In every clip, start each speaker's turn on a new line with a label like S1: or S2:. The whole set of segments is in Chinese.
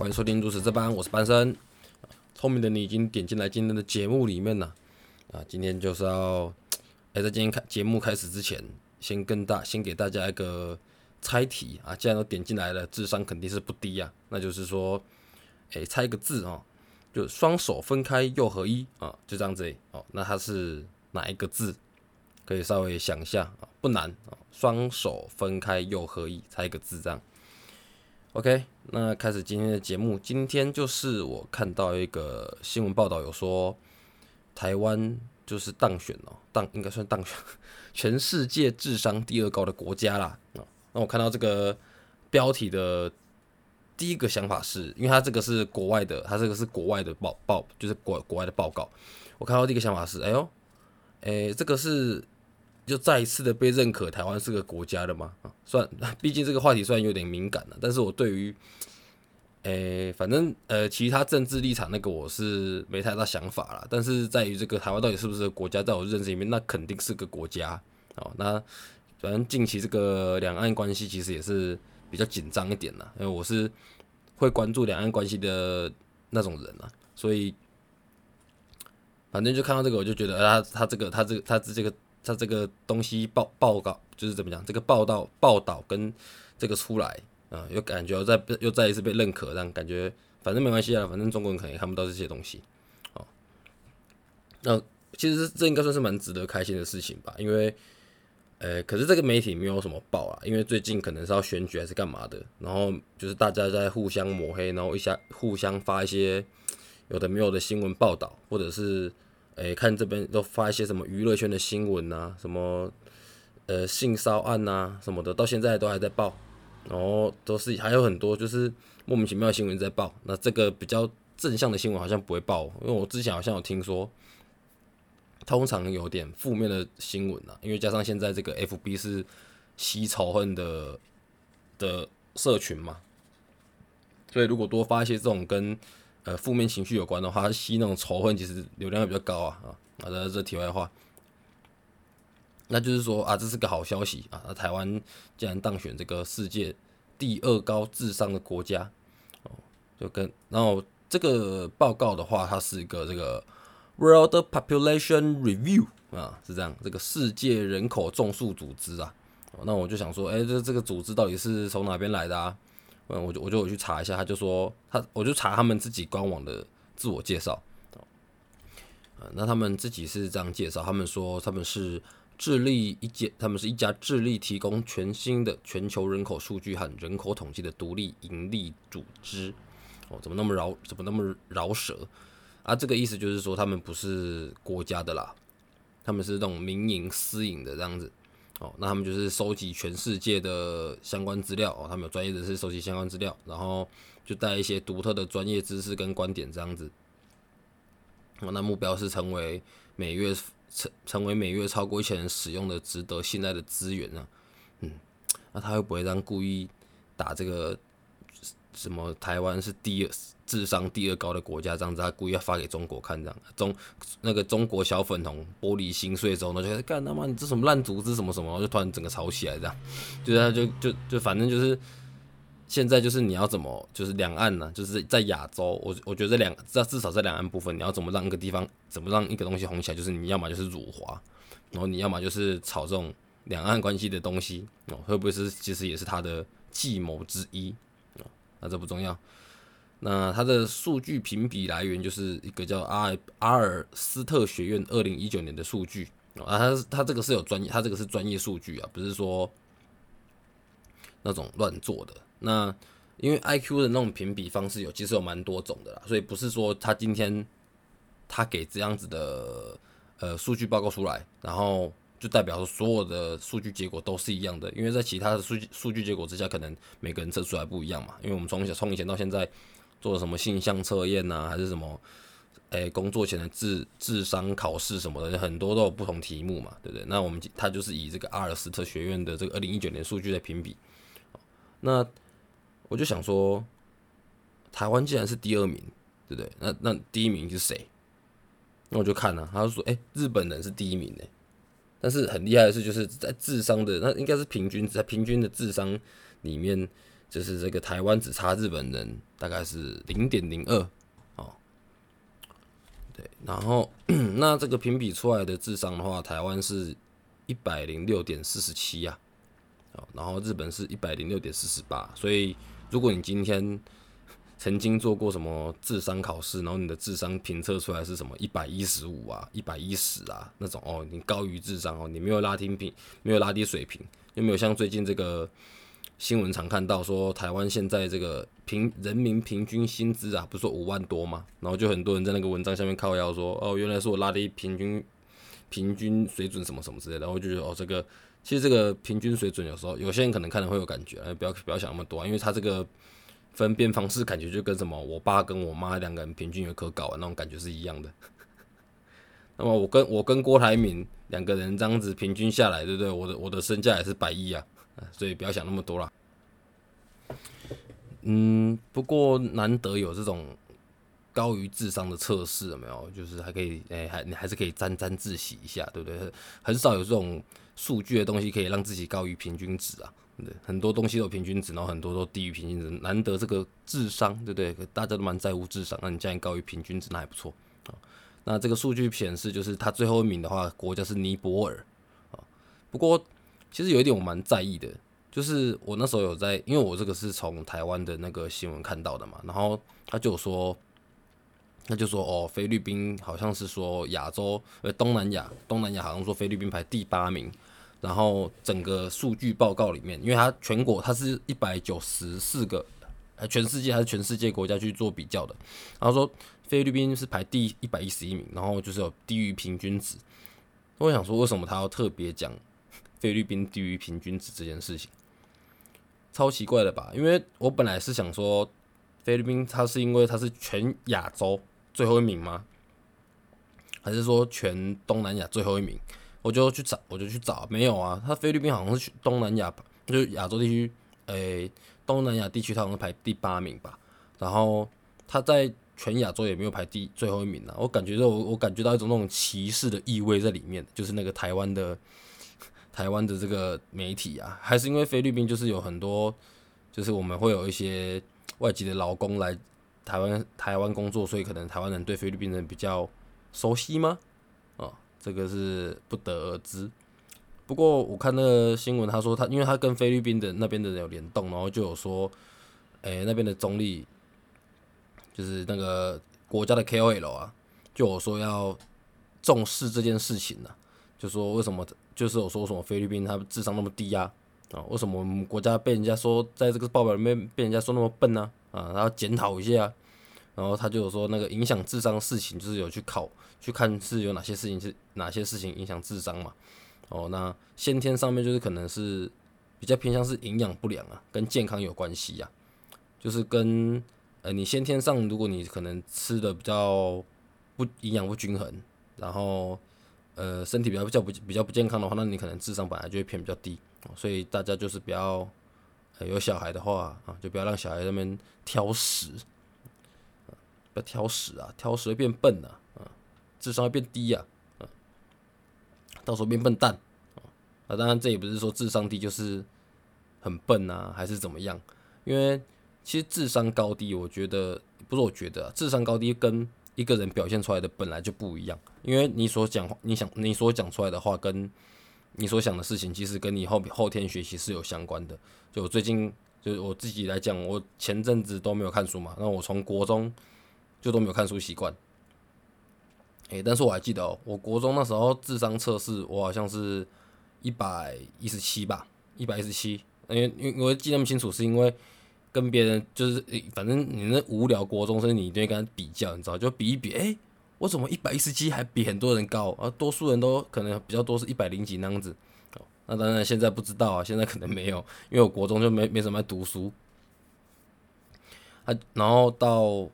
S1: 欢迎收听如此这般，我是班生。聪明的你已经点进来今天的节目里面了啊！今天就是要，哎，在今天开节目开始之前，先跟大先给大家一个猜题啊！既然都点进来了，智商肯定是不低啊。那就是说，哎，猜一个字哦，就双手分开又合一啊，就这样子哦。那它是哪一个字？可以稍微想一下啊，不难啊。双手分开又合一，猜一个字这样。OK，那开始今天的节目。今天就是我看到一个新闻报道，有说台湾就是当选哦，当应该算当选全世界智商第二高的国家啦。那我看到这个标题的第一个想法是，因为它这个是国外的，它这个是国外的报报，就是国国外的报告。我看到第一个想法是，哎呦，哎，这个是。就再一次的被认可，台湾是个国家的嘛？啊，算，毕竟这个话题虽然有点敏感了，但是我对于，诶，反正呃，其他政治立场那个我是没太大想法了。但是在于这个台湾到底是不是国家，在我认知里面，那肯定是个国家。哦，那反正近期这个两岸关系其实也是比较紧张一点了，因为我是会关注两岸关系的那种人啊，所以反正就看到这个，我就觉得他他这个他这个他这个。他这个东西报报告就是怎么讲？这个报道报道跟这个出来啊，又感觉又再又再一次被认可，让感觉反正没关系啊，反正中国人可能也看不到这些东西，哦。那其实这应该算是蛮值得开心的事情吧，因为，呃，可是这个媒体没有什么报啊，因为最近可能是要选举还是干嘛的，然后就是大家在互相抹黑，然后一下互相发一些有的没有的新闻报道，或者是。诶，看这边都发一些什么娱乐圈的新闻呐，什么呃性骚案呐什么的，到现在都还在报，然后都是还有很多就是莫名其妙的新闻在报。那这个比较正向的新闻好像不会报，因为我之前好像有听说，通常有点负面的新闻啊，因为加上现在这个 FB 是吸仇恨的的社群嘛，所以如果多发一些这种跟呃，负面情绪有关的话，吸那种仇恨，其实流量也比较高啊啊！啊，这这题外话，那就是说啊，这是个好消息啊！那台湾竟然当选这个世界第二高智商的国家哦，就跟然后这个报告的话，它是一个这个 World Population Review 啊，是这样，这个世界人口众数组织啊。那我就想说，哎，这这个组织到底是从哪边来的啊？嗯，我就我就我去查一下，他就说他，我就查他们自己官网的自我介绍。那他们自己是这样介绍，他们说他们是智利一家，他们是一家智利提供全新的全球人口数据和人口统计的独立盈利组织。哦，怎么那么饶，怎么那么饶舌？啊，这个意思就是说他们不是国家的啦，他们是这种民营私营的这样子。哦，那他们就是收集全世界的相关资料哦，他们有专业人士收集相关资料，然后就带一些独特的专业知识跟观点这样子。哦，那目标是成为每月成成为每月超过一千人使用的值得信赖的资源啊。嗯，那他会不会让故意打这个什么台湾是第二？智商第二高的国家，这样子他故意要发给中国看，这样中那个中国小粉红玻璃心碎之后呢，就干他妈你这什么烂组织什么什么，就突然整个吵起来这样，就是他就就就反正就是现在就是你要怎么就是两岸呢，就是在亚洲，我我觉得两这至少在两岸部分，你要怎么让一个地方怎么让一个东西红起来，就是你要么就是辱华，然后你要么就是炒这种两岸关系的东西哦，会不会是其实也是他的计谋之一啊？那这不重要。那它的数据评比来源就是一个叫阿阿尔斯特学院二零一九年的数据啊，它它这个是有专业，它这个是专业数据啊，不是说那种乱做的。那因为 I Q 的那种评比方式有其实有蛮多种的啦，所以不是说他今天他给这样子的呃数据报告出来，然后就代表说所有的数据结果都是一样的，因为在其他的数据数据结果之下，可能每个人测出来不一样嘛。因为我们从小从以前到现在。做什么性向测验呐，还是什么？诶，工作前的智智商考试什么的，很多都有不同题目嘛，对不对？那我们他就是以这个阿尔斯特学院的这个二零一九年数据来评比。那我就想说，台湾既然是第二名，对不对？那那第一名是谁？那我就看了，他就说，诶，日本人是第一名诶。但是很厉害的是，就是在智商的那应该是平均在平均的智商里面。就是这个台湾只差日本人大概是零点零二哦，对，然后 那这个评比出来的智商的话，台湾是一百零六点四十七呀，哦，然后日本是一百零六点四十八，所以如果你今天 曾经做过什么智商考试，然后你的智商评测出来是什么一百一十五啊、一百一十啊那种哦，你高于智商哦，你没有拉低平，没有拉低水平，又没有像最近这个。新闻常看到说，台湾现在这个平人民平均薪资啊，不是说五万多吗？然后就很多人在那个文章下面靠腰说，哦，原来是我拉低平均平均水准什么什么之类的。然后就觉得，哦，这个其实这个平均水准有时候有些人可能看了会有感觉，不要不要想那么多，因为他这个分辨方式感觉就跟什么我爸跟我妈两个人平均有可搞的那种感觉是一样的。那么我跟我跟郭台铭两个人这样子平均下来，对不对？我的我的身价也是百亿啊。所以不要想那么多了。嗯，不过难得有这种高于智商的测试，有没有？就是还可以，哎，还你还是可以沾沾自喜一下，对不对？很少有这种数据的东西可以让自己高于平均值啊。对，很多东西都平均值，然后很多都低于平均值。难得这个智商，对不对？大家都蛮在乎智商，那你既然高于平均值，那还不错啊。那这个数据显示，就是他最后一名的话，国家是尼泊尔啊。不过。其实有一点我蛮在意的，就是我那时候有在，因为我这个是从台湾的那个新闻看到的嘛，然后他就说，他就说哦，菲律宾好像是说亚洲呃东南亚，东南亚好像说菲律宾排第八名，然后整个数据报告里面，因为它全国它是一百九十四个，全世界还是全世界国家去做比较的，然后说菲律宾是排第一百一十一名，然后就是有低于平均值，我想说为什么他要特别讲？菲律宾低于平均值这件事情，超奇怪的吧？因为我本来是想说，菲律宾它是因为它是全亚洲最后一名吗？还是说全东南亚最后一名？我就去找，我就去找，没有啊。它菲律宾好像是东南亚，就是亚洲地区，诶，东南亚地区它好像排第八名吧。然后它在全亚洲也没有排第最后一名啊。我感觉到我我感觉到一种那种歧视的意味在里面，就是那个台湾的。台湾的这个媒体啊，还是因为菲律宾就是有很多，就是我们会有一些外籍的劳工来台湾台湾工作，所以可能台湾人对菲律宾人比较熟悉吗？啊，这个是不得而知。不过我看那个新闻，他说他因为他跟菲律宾的那边的人有联动，然后就有说，诶，那边的总理就是那个国家的 KOL 啊，就有说要重视这件事情呢，就说为什么？就是我说什么菲律宾他智商那么低呀？啊，为什么我们国家被人家说在这个报表里面被人家说那么笨呢？啊，然后检讨一下，然后他就有说那个影响智商的事情，就是有去考去看是有哪些事情是哪些事情影响智商嘛？哦，那先天上面就是可能是比较偏向是营养不良啊，跟健康有关系呀，就是跟呃你先天上如果你可能吃的比较不营养不均衡，然后。呃，身体比较比较不比较不健康的话，那你可能智商本来就会偏比较低，所以大家就是不要有小孩的话啊，就不要让小孩那边挑食，不要挑食啊，挑食会变笨啊，啊，智商会变低呀，啊，到时候变笨蛋啊，啊，当然这也不是说智商低就是很笨啊，还是怎么样，因为其实智商高低，我觉得不是我觉得智商高低跟一个人表现出来的本来就不一样，因为你所讲、你想、你所讲出来的话，跟你所想的事情，其实跟你后后天学习是有相关的。就我最近，就我自己来讲，我前阵子都没有看书嘛，那我从国中就都没有看书习惯。诶，但是我还记得哦，我国中那时候智商测试，我好像是一百一十七吧，一百一十七，因为因为我记那么清楚，是因为。跟别人就是，反正你那无聊国中生，你一定会跟他比较，你知道，就比一比，哎，我怎么一百一十七还比很多人高？而多数人都可能比较多是一百零几那样子。那当然现在不知道啊，现在可能没有，因为我国中就没没什么读书。啊，然后到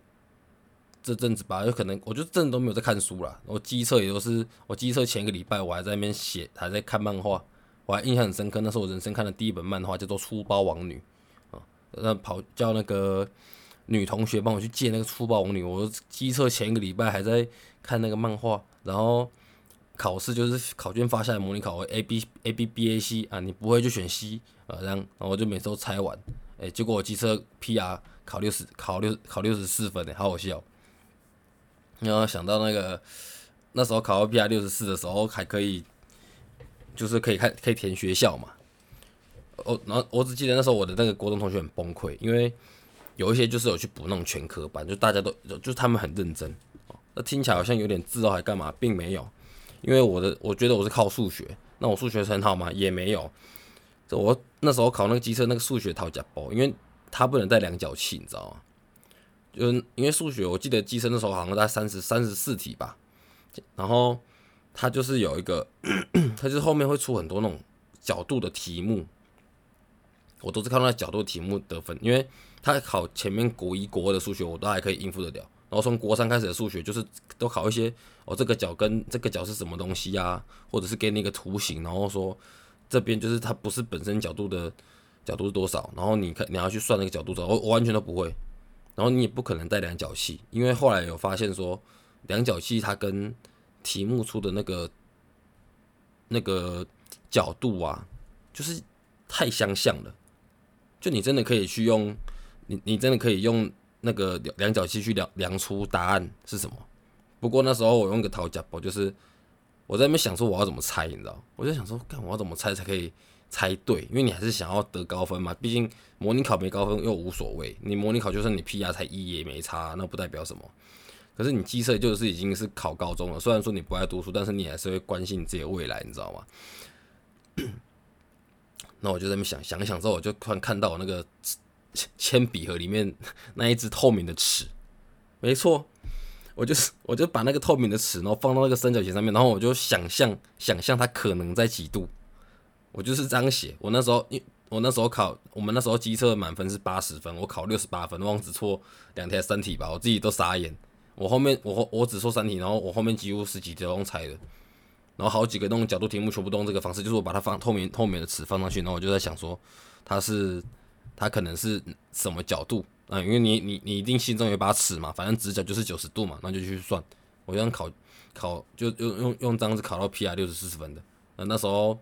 S1: 这阵子吧，有可能我就真的都没有在看书了。我机测也都是，我机测前一个礼拜我还在那边写，还在看漫画，我还印象很深刻，那是我人生看的第一本漫画，叫做《粗包王女》。那跑叫那个女同学帮我去借那个粗暴王女，我机测前一个礼拜还在看那个漫画，然后考试就是考卷发下来模拟考 A B A B B A C 啊，你不会就选 C 啊，这样，然后我就每次都猜完，哎，结果我机车 PR 考六十，考六考六十四分，哎，好好笑。然后想到那个那时候考到 PR 六十四的时候，还可以，就是可以看可以填学校嘛。我然后我只记得那时候我的那个国中同学很崩溃，因为有一些就是有去补那种全科班，就大家都就他们很认真。那听起来好像有点自傲还干嘛，并没有。因为我的我觉得我是靠数学，那我数学很好吗？也没有。我那时候考那个机车那个数学套假包，因为它不能带量角器，你知道吗？就因为数学，我记得机车那时候好像在三十三十四题吧，然后它就是有一个，它就是后面会出很多那种角度的题目，我都是靠那角度题目得分，因为他考前面国一国二的数学我都还可以应付得了，然后从国三开始的数学就是都考一些哦这个角跟 这个角是什么东西啊，或者是给你一个图形，然后说这边就是它不是本身角度的角度是多少，然后你看你要去算那个角度多少，我我完全都不会。然后你也不可能带量角器，因为后来有发现说，量角器它跟题目出的那个那个角度啊，就是太相像了。就你真的可以去用，你你真的可以用那个量角器去量量出答案是什么。不过那时候我用个讨假包，就是我在那边想说我要怎么猜，你知道？我就想说，看我要怎么猜才可以。猜对，因为你还是想要得高分嘛。毕竟模拟考没高分又无所谓，你模拟考就算你 PR 才一也没差，那不代表什么。可是你机测就是已经是考高中了，虽然说你不爱读书，但是你还是会关心你自己的未来，你知道吗？那我就在那想想想之后，我就突然看到我那个铅笔盒里面那一只透明的尺，没错，我就是我就把那个透明的尺，然后放到那个三角形上面，然后我就想象想象它可能在几度。我就是这样写。我那时候，因我那时候考，我们那时候机测满分是八十分，我考六十八分，忘只错两题三题吧，我自己都傻眼。我后面我我只错三题，然后我后面几乎十几题都猜的，然后好几个那种角度题目全部都用这个方式，就是我把它放透明透明的尺放上去，然后我就在想说，它是它可能是什么角度啊？因为你你你一定心中有把尺嘛，反正直角就是九十度嘛，那就去算。我这样考考就用用用这样子考到 P R 六十四分的，那那时候。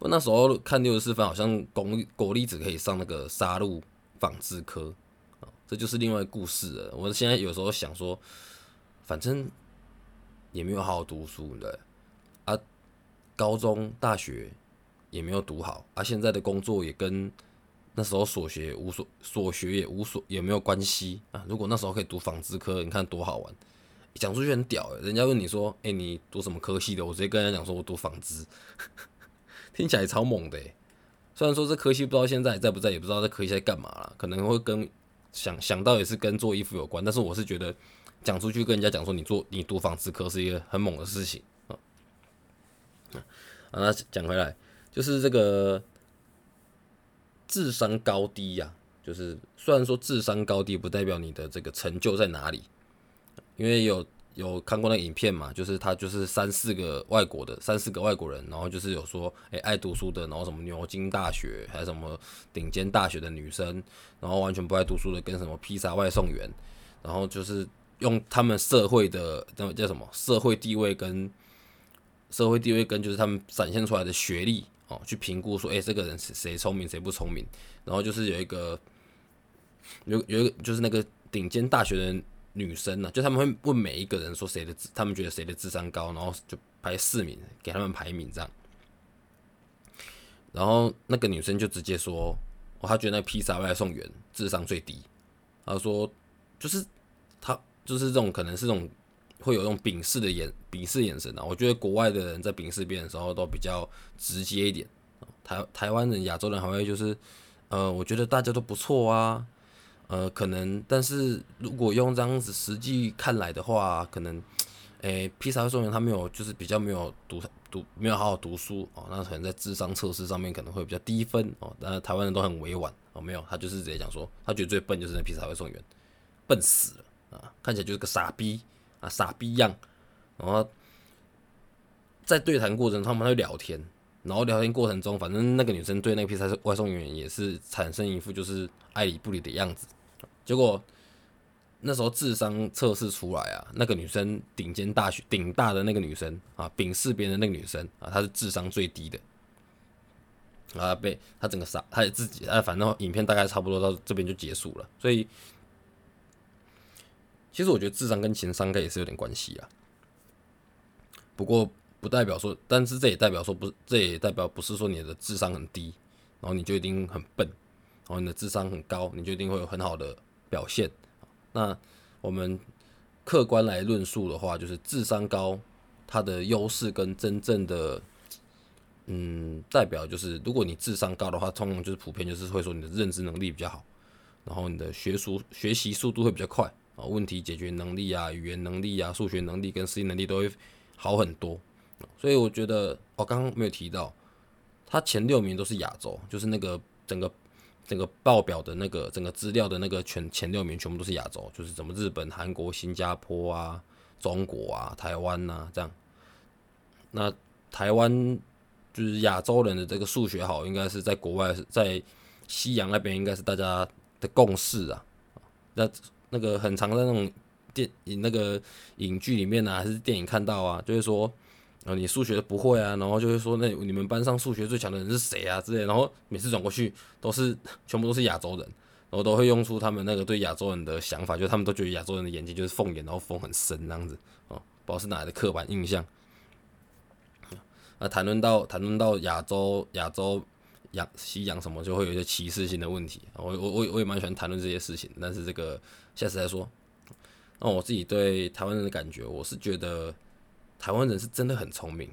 S1: 我那时候看六十四分，好像国国立只可以上那个杀戮纺织科啊，这就是另外故事了。我现在有时候想说，反正也没有好好读书的啊，高中、大学也没有读好，啊，现在的工作也跟那时候所学无所所学也无所也没有关系啊。如果那时候可以读纺织科，你看多好玩，讲出去很屌。人家问你说，哎，你读什么科系的？我直接跟人家讲说，我读纺织。听起来超猛的，虽然说这科系不知道现在在不在，也不知道这科系在干嘛了，可能会跟想想到也是跟做衣服有关，但是我是觉得讲出去跟人家讲说你做你读纺织科是一个很猛的事情啊。啊，那讲回来，就是这个智商高低呀，就是虽然说智商高低不代表你的这个成就在哪里，因为有。有看过那影片嘛？就是他就是三四个外国的，三四个外国人，然后就是有说，诶，爱读书的，然后什么牛津大学，还有什么顶尖大学的女生，然后完全不爱读书的，跟什么披萨外送员，然后就是用他们社会的那叫什么社会地位跟社会地位跟就是他们展现出来的学历哦，去评估说，诶，这个人是谁聪明谁不聪明，然后就是有一个有有一个就是那个顶尖大学的。女生呢，就他们会问每一个人说谁的智，他们觉得谁的智商高，然后就排四名给他们排名这样。然后那个女生就直接说，哦，她觉得那披萨外送员智商最低。她说，就是他就是这种可能是这种会有那种鄙视的眼鄙视眼神啊。我觉得国外的人在鄙视别人的时候都比较直接一点，台台湾人、亚洲人还会就是，呃，我觉得大家都不错啊。呃，可能，但是如果用这样子实际看来的话，可能，诶，披萨送员他没有，就是比较没有读读，没有好好读书哦，那可能在智商测试上面可能会比较低分哦。但是台湾人都很委婉哦，没有，他就是直接讲说，他觉得最笨就是那披萨会送员，笨死了啊，看起来就是个傻逼啊，傻逼样。然后在对谈过程，他们会聊天，然后聊天过程中，反正那个女生对那个披萨外送员也是产生一副就是爱理不理的样子。结果那时候智商测试出来啊，那个女生顶尖大学顶大的那个女生啊，丙视别人的那个女生啊，她是智商最低的。啊被他整个傻，他也自己啊，反正影片大概差不多到这边就结束了。所以其实我觉得智商跟情商应该也是有点关系啊。不过不代表说，但是这也代表说不是，这也代表不是说你的智商很低，然后你就一定很笨，然后你的智商很高，你就一定会有很好的表现。那我们客观来论述的话，就是智商高，它的优势跟真正的，嗯，代表就是，如果你智商高的话，通常就是普遍就是会说你的认知能力比较好，然后你的学术学习速度会比较快啊，问题解决能力啊，语言能力啊，数学能力跟适应能力都会好很多。所以我觉得，我刚刚没有提到，他前六名都是亚洲，就是那个整个。整个报表的那个整个资料的那个全前六名全部都是亚洲，就是什么日本、韩国、新加坡啊、中国啊、台湾呐这样。那台湾就是亚洲人的这个数学好，应该是在国外在西洋那边应该是大家的共识啊。那那个很常在那种电影那个影剧里面啊，还是电影看到啊，就是说。然后你数学不会啊，然后就会说那你们班上数学最强的人是谁啊之类，然后每次转过去都是全部都是亚洲人，然后都会用出他们那个对亚洲人的想法，就他们都觉得亚洲人的眼睛就是凤眼，然后缝很深那样子，哦，不知道是哪来的刻板印象。那谈论到谈论到亚洲亚洲养西洋什么，就会有一些歧视性的问题。我我我我也蛮喜欢谈论这些事情，但是这个下次再说。那我自己对台湾人的感觉，我是觉得。台湾人是真的很聪明，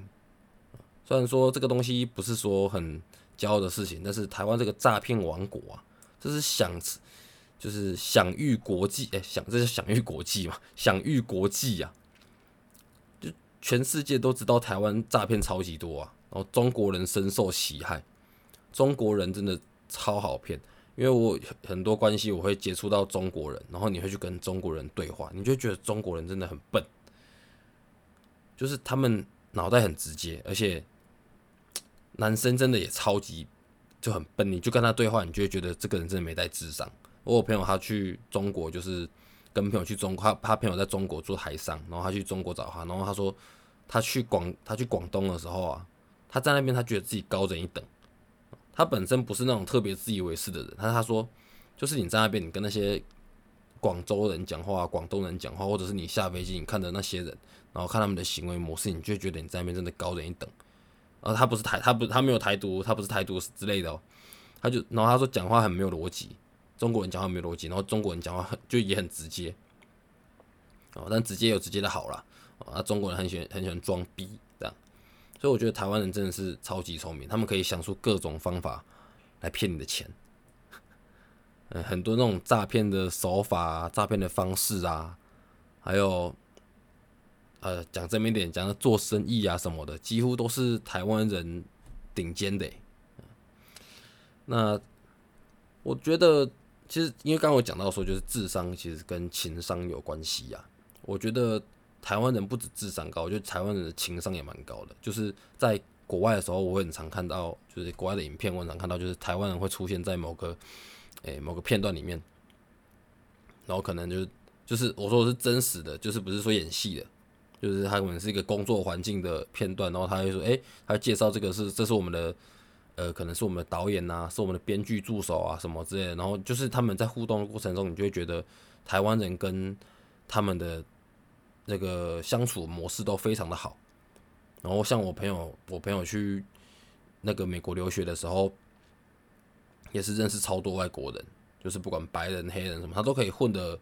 S1: 虽然说这个东西不是说很骄傲的事情，但是台湾这个诈骗王国啊，这是享就是享誉国际，哎，享这是享誉国际嘛，享誉国际呀，就全世界都知道台湾诈骗超级多啊，然后中国人深受其害，中国人真的超好骗，因为我很多关系我会接触到中国人，然后你会去跟中国人对话，你就觉得中国人真的很笨。就是他们脑袋很直接，而且男生真的也超级就很笨。你就跟他对话，你就会觉得这个人真的没带智商。我有朋友他去中国，就是跟朋友去中，他他朋友在中国做海商，然后他去中国找他，然后他说他去广他去广东的时候啊，他在那边他觉得自己高人一等。他本身不是那种特别自以为是的人，他他说就是你在那边，你跟那些广州人讲话、广东人讲话，或者是你下飞机你看的那些人。然后看他们的行为模式，你就觉得你在那边真的高人一等。然后他不是台，他不，他没有台独，他不是台独之类的哦。他就，然后他说讲话很没有逻辑，中国人讲话没有逻辑，然后中国人讲话很就也很直接。哦，但直接有直接的好啦。啊，中国人很喜欢很喜欢装逼。所以我觉得台湾人真的是超级聪明，他们可以想出各种方法来骗你的钱。嗯，很多那种诈骗的手法、诈骗的方式啊，还有。呃，讲正面点，讲做生意啊什么的，几乎都是台湾人顶尖的。那我觉得，其实因为刚刚我讲到说，就是智商其实跟情商有关系呀。我觉得台湾人不止智商高，我觉得台湾人的情商也蛮高的。就是在国外的时候，我很常看到，就是国外的影片，我常看到，就是台湾人会出现在某个诶某个片段里面，然后可能就是就是我说的是真实的，就是不是说演戏的。就是他可能是一个工作环境的片段，然后他会说：“哎，他介绍这个是，这是我们的，呃，可能是我们的导演呐，是我们的编剧助手啊，什么之类的。”然后就是他们在互动的过程中，你就会觉得台湾人跟他们的那个相处模式都非常的好。然后像我朋友，我朋友去那个美国留学的时候，也是认识超多外国人，就是不管白人、黑人什么，他都可以混的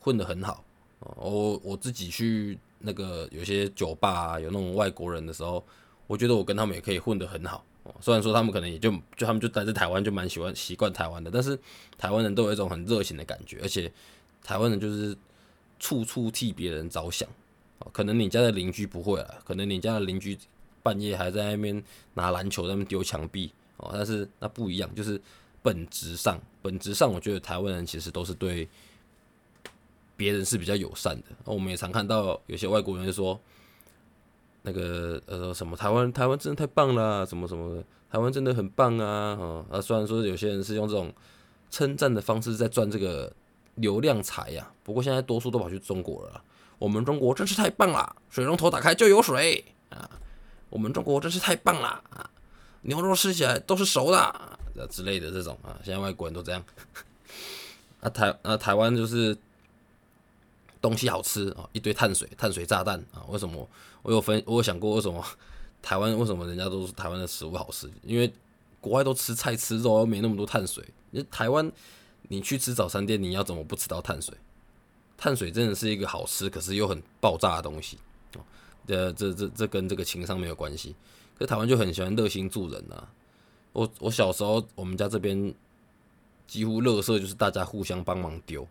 S1: 混的很好。我我自己去。那个有些酒吧啊，有那种外国人的时候，我觉得我跟他们也可以混得很好。虽然说他们可能也就就他们就待在台湾就蛮喜欢习惯台湾的，但是台湾人都有一种很热情的感觉，而且台湾人就是处处替别人着想。可能你家的邻居不会啊，可能你家的邻居半夜还在那边拿篮球在那边丢墙壁哦，但是那不一样，就是本质上本质上，我觉得台湾人其实都是对。别人是比较友善的，我们也常看到有些外国人说，那个呃什么台湾台湾真的太棒了，什么什么的，台湾真的很棒啊，哦啊虽然说有些人是用这种称赞的方式在赚这个流量财呀，不过现在多数都跑去中国了，我们中国真是太棒了，水龙头打开就有水啊，我们中国真是太棒了啊，牛肉吃起来都是熟的啊之类的这种啊，现在外国人都这样。啊台啊台湾就是东西好吃啊，一堆碳水碳水炸弹啊，为什么？我有分我有想过为什么 台湾为什么人家都是台湾的食物好吃？因为国外都吃菜吃肉，又没那么多碳水。你台湾你去吃早餐店，你要怎么不吃到碳水？碳水真的是一个好吃，可是又很爆炸的东西哦。这这这这跟这个情商没有关系。可台湾就很喜欢热心助人呐。我我小时候，我们家这边几乎垃圾就是大家互相帮忙丢。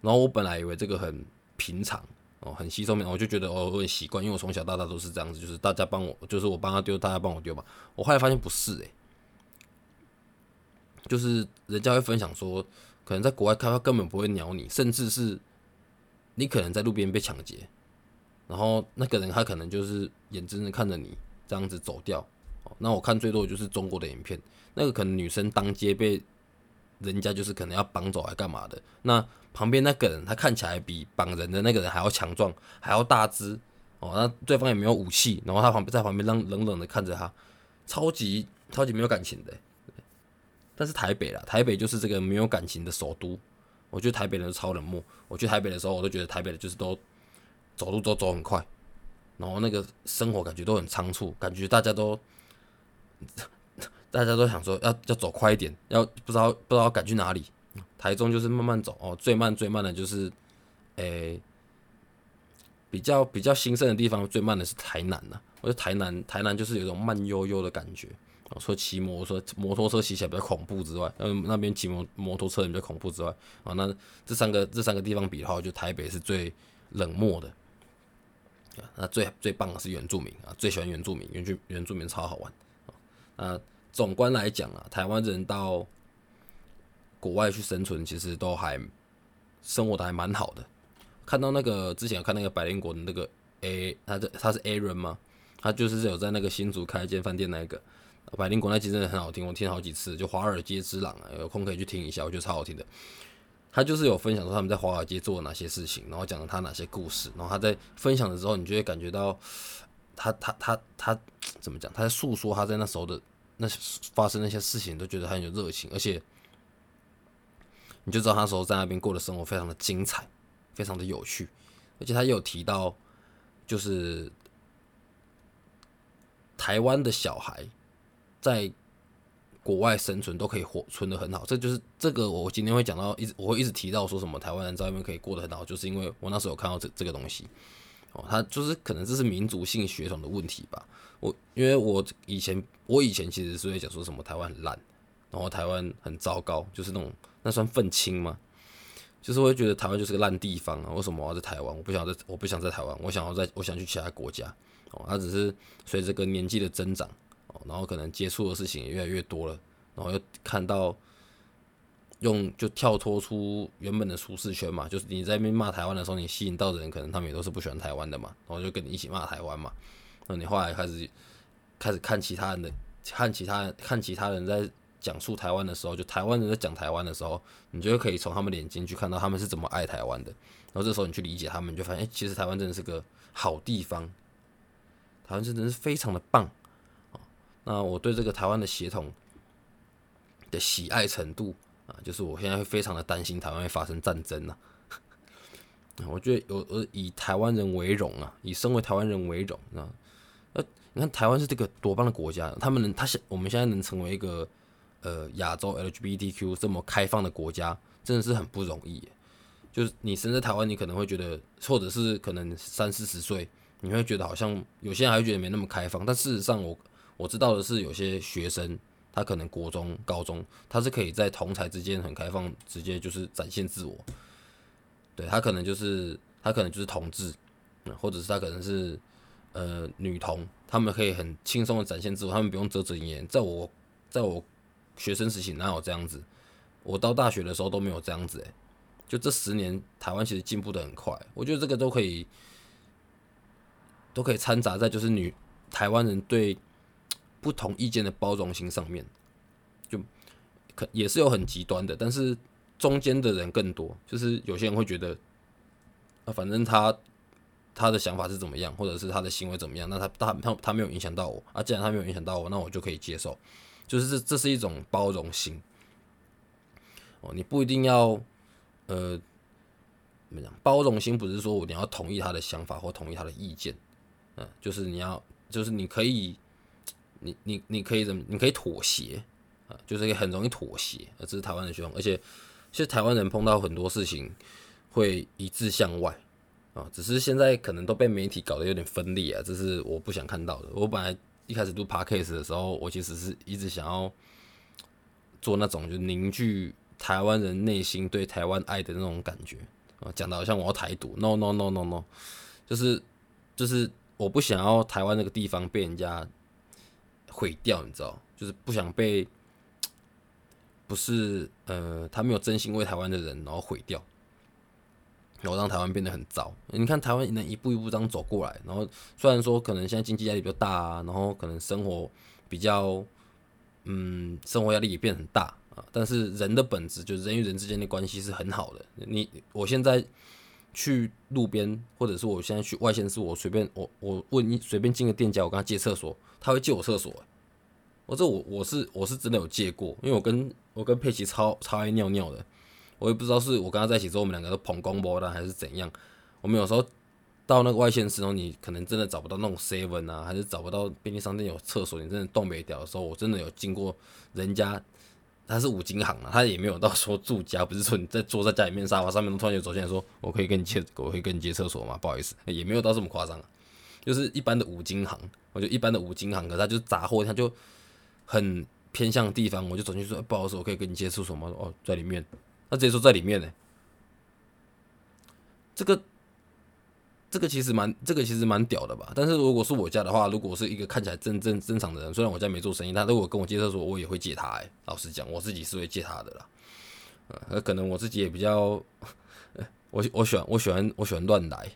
S1: 然后我本来以为这个很平常哦，很稀松平常，我就觉得哦我很习惯，因为我从小到大都是这样子，就是大家帮我，就是我帮他丢，大家帮我丢吧。我后来发现不是诶，就是人家会分享说。可能在国外开，他根本不会鸟你，甚至是你可能在路边被抢劫，然后那个人他可能就是眼睁睁看着你这样子走掉。那我看最多的就是中国的影片，那个可能女生当街被人家就是可能要绑走还干嘛的，那旁边那个人他看起来比绑人的那个人还要强壮，还要大只哦，那对方也没有武器，然后他旁边在旁边冷冷冷的看着他，超级超级没有感情的。但是台北啦，台北就是这个没有感情的首都。我觉得台北人超冷漠。我去台北的时候，我都觉得台北的就是都走路都走很快，然后那个生活感觉都很仓促，感觉大家都 大家都想说要要走快一点，要不知道不知道赶去哪里。台中就是慢慢走哦，最慢最慢的就是诶比较比较兴盛的地方，最慢的是台南呐。我觉得台南台南就是有一种慢悠悠的感觉。说骑摩托车，摩托车骑起来比较恐怖之外，嗯，那边骑摩摩托车也比较恐怖之外，啊，那这三个这三个地方比的话，就台北是最冷漠的，啊，那最最棒的是原住民啊，最喜欢原住民，原住原住民超好玩，啊，总观来讲啊，台湾人到国外去生存，其实都还生活的还蛮好的。看到那个之前看那个百灵国的那个 A，他的他是 Aaron 吗？他就是有在那个新竹开一间饭店那个。百灵果那集真的很好听，我听了好几次。就华尔街之狼啊，有空可以去听一下，我觉得超好听的。他就是有分享说他们在华尔街做了哪些事情，然后讲了他哪些故事，然后他在分享的时候，你就会感觉到他他他他怎么讲？他在诉说他在那时候的那发生那些事情，都觉得他很有热情，而且你就知道他时候在那边过的生活非常的精彩，非常的有趣。而且他也有提到，就是台湾的小孩。在国外生存都可以活存的很好，这就是这个我今天会讲到，一直我会一直提到说什么台湾人在外面可以过得很好，就是因为我那时候有看到这这个东西哦，他就是可能这是民族性血统的问题吧。我因为我以前我以前其实是会讲说什么台湾很烂，然后台湾很糟糕，就是那种那算愤青吗？就是会觉得台湾就是个烂地方啊，为什么我要在台湾？我不想在我不想在台湾，我想要在我想去其他国家哦。他只是随着个年纪的增长。然后可能接触的事情也越来越多了，然后又看到用就跳脱出原本的舒适圈嘛，就是你在那边骂台湾的时候，你吸引到的人可能他们也都是不喜欢台湾的嘛，然后就跟你一起骂台湾嘛。那你后来开始开始看其他人的，看其他看其他人在讲述台湾的时候，就台湾人在讲台湾的时候，你就可以从他们眼睛去看到他们是怎么爱台湾的。然后这时候你去理解他们，你就发现哎，其实台湾真的是个好地方，台湾真的是非常的棒。那我对这个台湾的协统的喜爱程度啊，就是我现在会非常的担心台湾会发生战争呐。我觉得有呃以台湾人为荣啊，以身为台湾人为荣啊。呃，你看台湾是这个多棒的国家，他们能他现我们现在能成为一个呃亚洲 LGBTQ 这么开放的国家，真的是很不容易。就是你生在台湾，你可能会觉得，或者是可能三四十岁，你会觉得好像有些人还会觉得没那么开放，但事实上我。我知道的是，有些学生他可能国中、高中，他是可以在同才之间很开放，直接就是展现自我。对他可能就是他可能就是同志，或者是他可能是呃女同，他们可以很轻松的展现自我，他们不用遮遮掩掩。在我在我学生时期哪有这样子？我到大学的时候都没有这样子诶。就这十年，台湾其实进步的很快，我觉得这个都可以都可以掺杂在就是女台湾人对。不同意见的包容性上面，就可也是有很极端的，但是中间的人更多。就是有些人会觉得，啊，反正他他的想法是怎么样，或者是他的行为怎么样，那他他他他没有影响到我啊，既然他没有影响到我，那我就可以接受，就是这这是一种包容心。哦，你不一定要呃怎么讲，包容心不是说我你要同意他的想法或同意他的意见，嗯，就是你要就是你可以，你你你可以怎么，你可以妥协啊，就是很容易妥协，这是台湾的学生，而且其实台湾人碰到很多事情会一致向外。啊，只是现在可能都被媒体搞得有点分裂啊，这是我不想看到的。我本来一开始录 podcast 的时候，我其实是一直想要做那种就凝聚台湾人内心对台湾爱的那种感觉啊，讲的好像我要台独，no no no no no，就是就是我不想要台湾那个地方被人家毁掉，你知道，就是不想被不是呃他没有真心为台湾的人然后毁掉。然后让台湾变得很糟。你看台湾能一步一步这样走过来，然后虽然说可能现在经济压力比较大啊，然后可能生活比较，嗯，生活压力也变很大啊，但是人的本质就是人与人之间的关系是很好的。你我现在去路边，或者是我现在去外县市，我随便我我问你随便进个店家，我跟他借厕所，他会借我厕所。我这我我是我是真的有借过，因为我跟我跟佩奇超超爱尿尿的。我也不知道是我跟他在一起之后，我们两个都捧公波的，还是怎样。我们有时候到那个外县市后，你可能真的找不到那种 seven 啊，还是找不到便利商店有厕所，你真的冻没掉的时候，我真的有经过人家，他是五金行啊，他也没有到说住家，不是说你在坐在家里面沙发上面，突然就走进来说，我可以跟你借，我可以跟你借厕所吗？不好意思，也没有到这么夸张，就是一般的五金行，我就一般的五金行，可他就是杂货，他就很偏向地方，我就走进去说，不好意思，我可以跟你借厕所吗？哦，在里面。他直接说在里面呢，这个这个其实蛮这个其实蛮屌的吧？但是如果是我家的话，如果是一个看起来正正正常的人，虽然我家没做生意，他如果跟我借厕所，我也会借他。哎，老实讲，我自己是会借他的啦。呃，可能我自己也比较，我我喜欢我喜欢我喜欢乱来，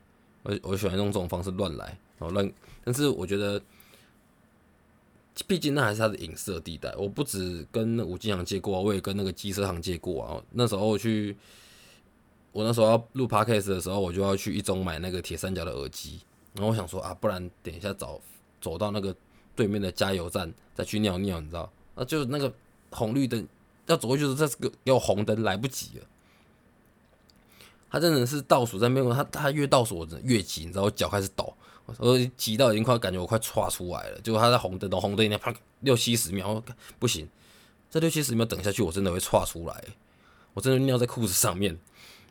S1: 我我喜欢用这种方式乱来，然后乱。但是我觉得。毕竟那还是他的隐色地带。我不止跟吴金阳借过，我也跟那个机车行借过啊。那时候去，我那时候要录 podcast 的时候，我就要去一中买那个铁三角的耳机。然后我想说啊，不然等一下走走到那个对面的加油站再去尿尿，你知道？那就是那个红绿灯要走过去，这个有红灯来不及了。他真的是倒数在面，他他越倒数我越急，你知道？我脚开始抖。我急到已经快感觉我快歘出来了，结果他在红灯等红灯一，啪六七十秒，不行，这六七十秒等下去我真的会歘出来，我真的尿在裤子上面。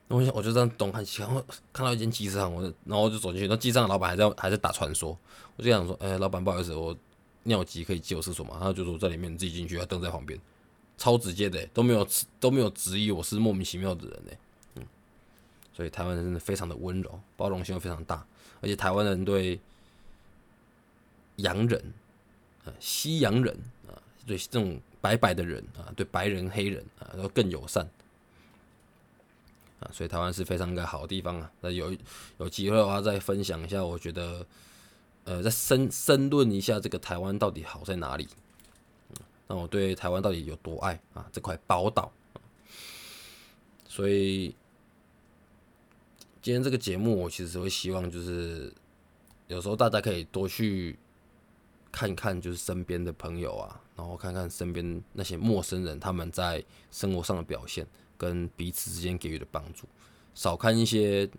S1: 我想我就这样东看西看，看到一间机车行，我然后就走进去，那机车行老板还在还在打传说，我就想说，哎，老板不好意思，我尿急可以借我厕所吗？他就说在里面，自己进去，他蹲在旁边，超直接的，都没有都没有质疑我是莫名其妙的人呢。嗯，所以台湾人真的非常的温柔，包容性又非常大。而且台湾人对洋人啊、西洋人啊，对这种白白的人啊，对白人、黑人啊，都更友善啊，所以台湾是非常一个好地方啊。那有有机会的话，再分享一下，我觉得呃，再深深论一下这个台湾到底好在哪里。那我对台湾到底有多爱啊？这块宝岛。所以。今天这个节目，我其实会希望就是，有时候大家可以多去看看，就是身边的朋友啊，然后看看身边那些陌生人他们在生活上的表现，跟彼此之间给予的帮助，少看一些，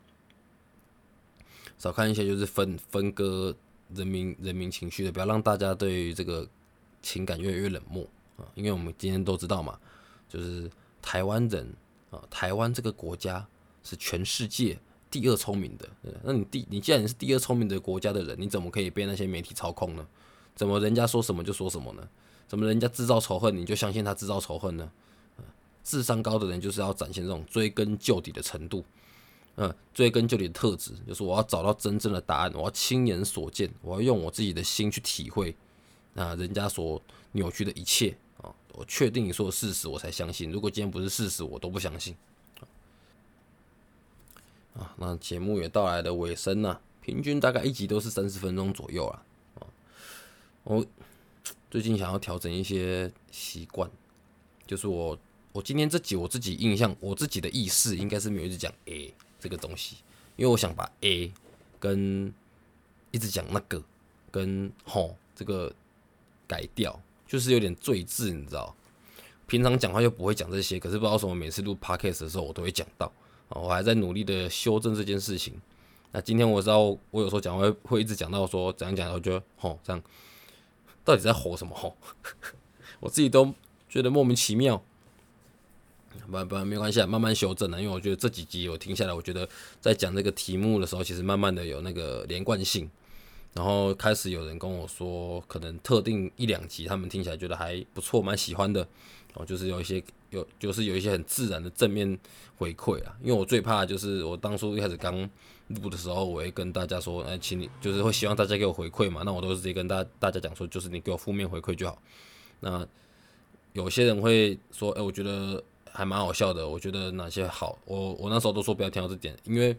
S1: 少看一些就是分分割人民人民情绪的，不要让大家对于这个情感越来越冷漠啊，因为我们今天都知道嘛，就是台湾人啊，台湾这个国家是全世界。第二聪明的，那你第你既然你是第二聪明的国家的人，你怎么可以被那些媒体操控呢？怎么人家说什么就说什么呢？怎么人家制造仇恨你就相信他制造仇恨呢？智商高的人就是要展现这种追根究底的程度，嗯，追根究底的特质，就是我要找到真正的答案，我要亲眼所见，我要用我自己的心去体会啊，人家所扭曲的一切啊，我确定你说的事实，我才相信。如果今天不是事实，我都不相信。啊，那节目也到来的尾声了，平均大概一集都是三十分钟左右啊。啊，我最近想要调整一些习惯，就是我我今天这集我自己印象，我自己的意识应该是没有一直讲 A 这个东西，因为我想把 A 跟一直讲那个，跟吼这个改掉，就是有点赘字，你知道？平常讲话又不会讲这些，可是不知道为什么每次录 podcast 的时候我都会讲到，我还在努力的修正这件事情。那今天我知道我有时候讲话会一直讲到说怎样讲，我觉得吼这样到底在吼什么吼？我自己都觉得莫名其妙。不不没关系啊，慢慢修正啊。因为我觉得这几集我听下来，我觉得在讲这个题目的时候，其实慢慢的有那个连贯性。然后开始有人跟我说，可能特定一两集他们听起来觉得还不错，蛮喜欢的。哦，就是有一些有，就是有一些很自然的正面回馈啊。因为我最怕就是我当初一开始刚录的时候，我会跟大家说，哎，请你就是会希望大家给我回馈嘛。那我都是直接跟大大家讲说，就是你给我负面回馈就好。那有些人会说，哎，我觉得。还蛮好笑的，我觉得哪些好，我我那时候都说不要听到这点，因为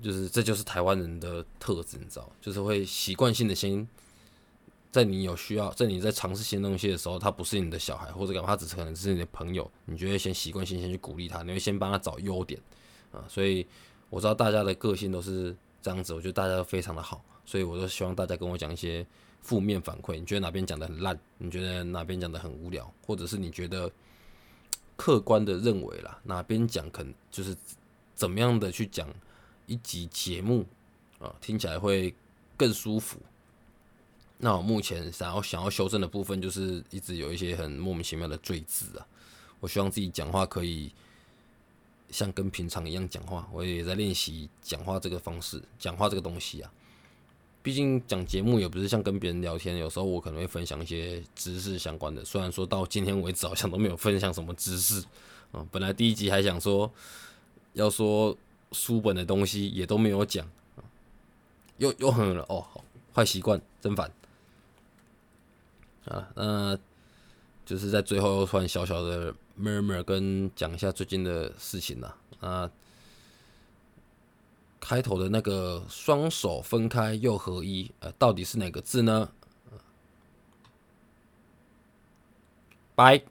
S1: 就是这就是台湾人的特质，你知道，就是会习惯性的先在你有需要，在你在尝试新东西的时候，他不是你的小孩或者干嘛，他只是可能是你的朋友，你就会先习惯性先去鼓励他，你会先帮他找优点啊，所以我知道大家的个性都是这样子，我觉得大家都非常的好，所以我都希望大家跟我讲一些负面反馈，你觉得哪边讲的很烂，你觉得哪边讲的很无聊，或者是你觉得。客观的认为啦，哪边讲可能就是怎么样的去讲一集节目啊，听起来会更舒服。那我目前想要想要修正的部分，就是一直有一些很莫名其妙的赘字啊。我希望自己讲话可以像跟平常一样讲话，我也在练习讲话这个方式，讲话这个东西啊。毕竟讲节目也不是像跟别人聊天，有时候我可能会分享一些知识相关的。虽然说到今天为止好像都没有分享什么知识啊，本来第一集还想说要说书本的东西也都没有讲，又又很了哦，坏习惯真烦啊。那就是在最后又突然小小的 murmur 跟讲一下最近的事情啦啊。开头的那个双手分开又合一，呃，到底是哪个字呢？拜。